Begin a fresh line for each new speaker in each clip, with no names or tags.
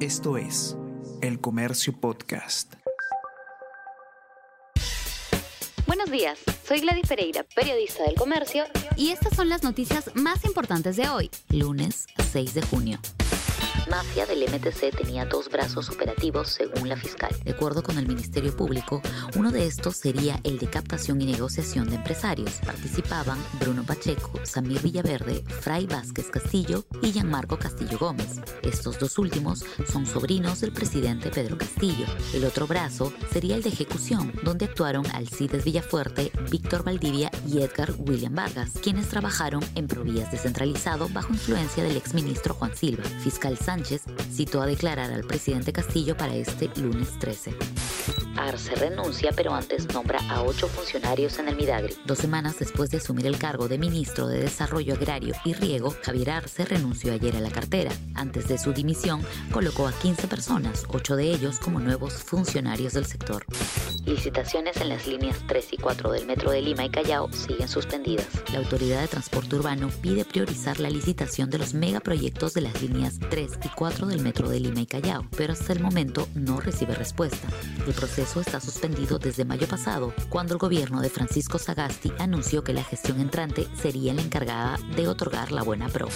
Esto es El Comercio Podcast.
Buenos días, soy Gladys Pereira, periodista del Comercio,
y estas son las noticias más importantes de hoy, lunes 6 de junio
mafia del MTC tenía dos brazos operativos según la fiscal.
De acuerdo con el Ministerio Público, uno de estos sería el de captación y negociación de empresarios. Participaban Bruno Pacheco, Samir Villaverde, Fray Vázquez Castillo y Gianmarco Castillo Gómez. Estos dos últimos son sobrinos del presidente Pedro Castillo. El otro brazo sería el de ejecución, donde actuaron Alcides Villafuerte, Víctor Valdivia y Edgar William Vargas, quienes trabajaron en Provías descentralizado bajo influencia del exministro Juan Silva. Fiscal Sánchez citó a declarar al presidente Castillo para este lunes 13.
Arce renuncia, pero antes nombra a ocho funcionarios en el Midagri.
Dos semanas después de asumir el cargo de ministro de Desarrollo Agrario y Riego, Javier Arce renunció ayer a la cartera. Antes de su dimisión, colocó a 15 personas, ocho de ellos como nuevos funcionarios del sector.
Licitaciones en las líneas 3 y 4 del Metro de Lima y Callao siguen suspendidas.
La Autoridad de Transporte Urbano pide priorizar la licitación de los megaproyectos de las líneas 3 y 4 del Metro de Lima y Callao, pero hasta el momento no recibe respuesta. Proceso está suspendido desde mayo pasado, cuando el gobierno de Francisco Sagasti anunció que la gestión entrante sería la encargada de otorgar la buena pro.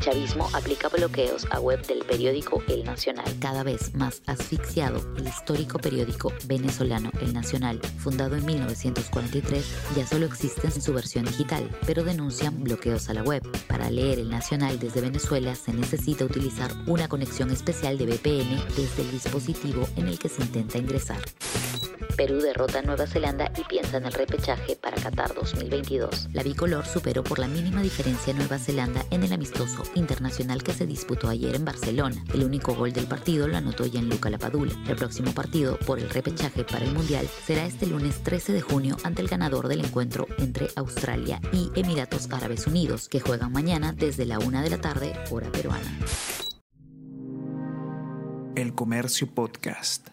Chavismo aplica bloqueos a web del periódico El Nacional.
Cada vez más asfixiado, el histórico periódico venezolano El Nacional, fundado en 1943, ya solo existe en su versión digital, pero denuncian bloqueos a la web. Para leer El Nacional desde Venezuela se necesita utilizar una conexión especial de VPN desde el dispositivo en el que se intenta ingresar.
Perú derrota a Nueva Zelanda y piensa en el repechaje para Qatar 2022.
La bicolor superó por la mínima diferencia a Nueva Zelanda en el amistoso internacional que se disputó ayer en Barcelona. El único gol del partido lo anotó Gianluca Lapadula. El próximo partido por el repechaje para el Mundial será este lunes 13 de junio ante el ganador del encuentro entre Australia y Emiratos Árabes Unidos, que juegan mañana desde la una de la tarde, hora peruana.
El Comercio Podcast.